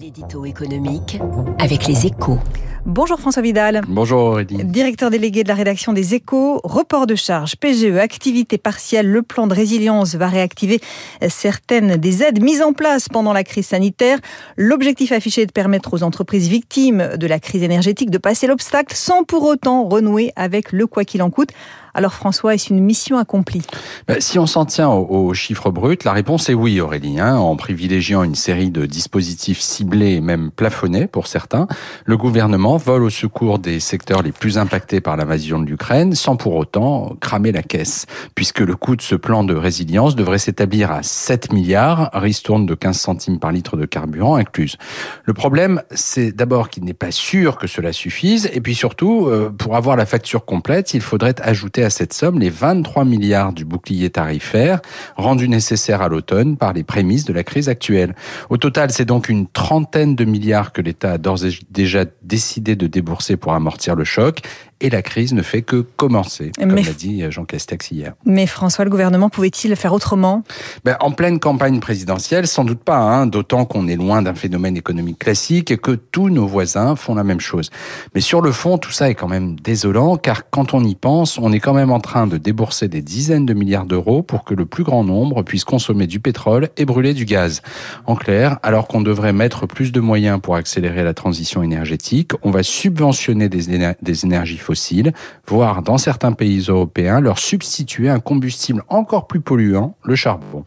L'édito économique avec les échos. Bonjour François Vidal. Bonjour Aurélie. Directeur délégué de la rédaction des échos, report de charges, PGE, activité partielle, le plan de résilience va réactiver certaines des aides mises en place pendant la crise sanitaire. L'objectif affiché est de permettre aux entreprises victimes de la crise énergétique de passer l'obstacle sans pour autant renouer avec le quoi qu'il en coûte. Alors François, est-ce une mission accomplie? Ben, Si on s'en tient aux, chiffres bruts, la réponse est oui Aurélie. Hein, en privilégiant une série de dispositifs ciblés et même plafonnés pour certains, le gouvernement vole au secours des secteurs les plus impactés par l'invasion de l'Ukraine sans pour autant cramer la caisse, puisque le coût de ce plan de résilience devrait s'établir à 7 milliards, ristourne de 15 centimes par litre de carburant incluse. Le problème, c'est d'abord qu'il n'est pas sûr que cela suffise, et puis surtout, euh, pour avoir la facture complète, il faudrait ajouter à cette somme les 23 milliards du bouclier tarifaire rendu nécessaire à l'automne par les prémices de la crise actuelle. Au total, c'est donc une trentaine de milliards que l'État a d'ores et déjà décidé de débourser pour amortir le choc et la crise ne fait que commencer, comme l'a dit Jean Castex hier. Mais François, le gouvernement pouvait-il faire autrement? Ben, En pleine campagne présidentielle, sans doute pas, hein, d'autant qu'on est loin d'un phénomène économique classique et que tous nos voisins font la même chose. Mais sur le fond, tout ça est quand même désolant, car quand on y pense, on est quand même en train de débourser des dizaines de milliards d'euros pour que le plus grand nombre puisse consommer du pétrole et brûler du gaz. En clair, alors qu'on devrait mettre plus de moyens pour accélérer la transition énergétique, on va subventionner des, des énergies fossiles voire dans certains pays européens, leur substituer un combustible encore plus polluant, le charbon.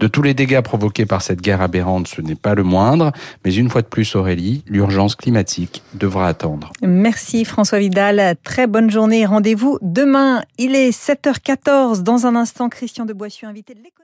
De tous les dégâts provoqués par cette guerre aberrante, ce n'est pas le moindre, mais une fois de plus, Aurélie, l'urgence climatique devra attendre. Merci François Vidal, très bonne journée, rendez-vous demain, il est 7h14, dans un instant, Christian de Boissieu, invité de l'économie.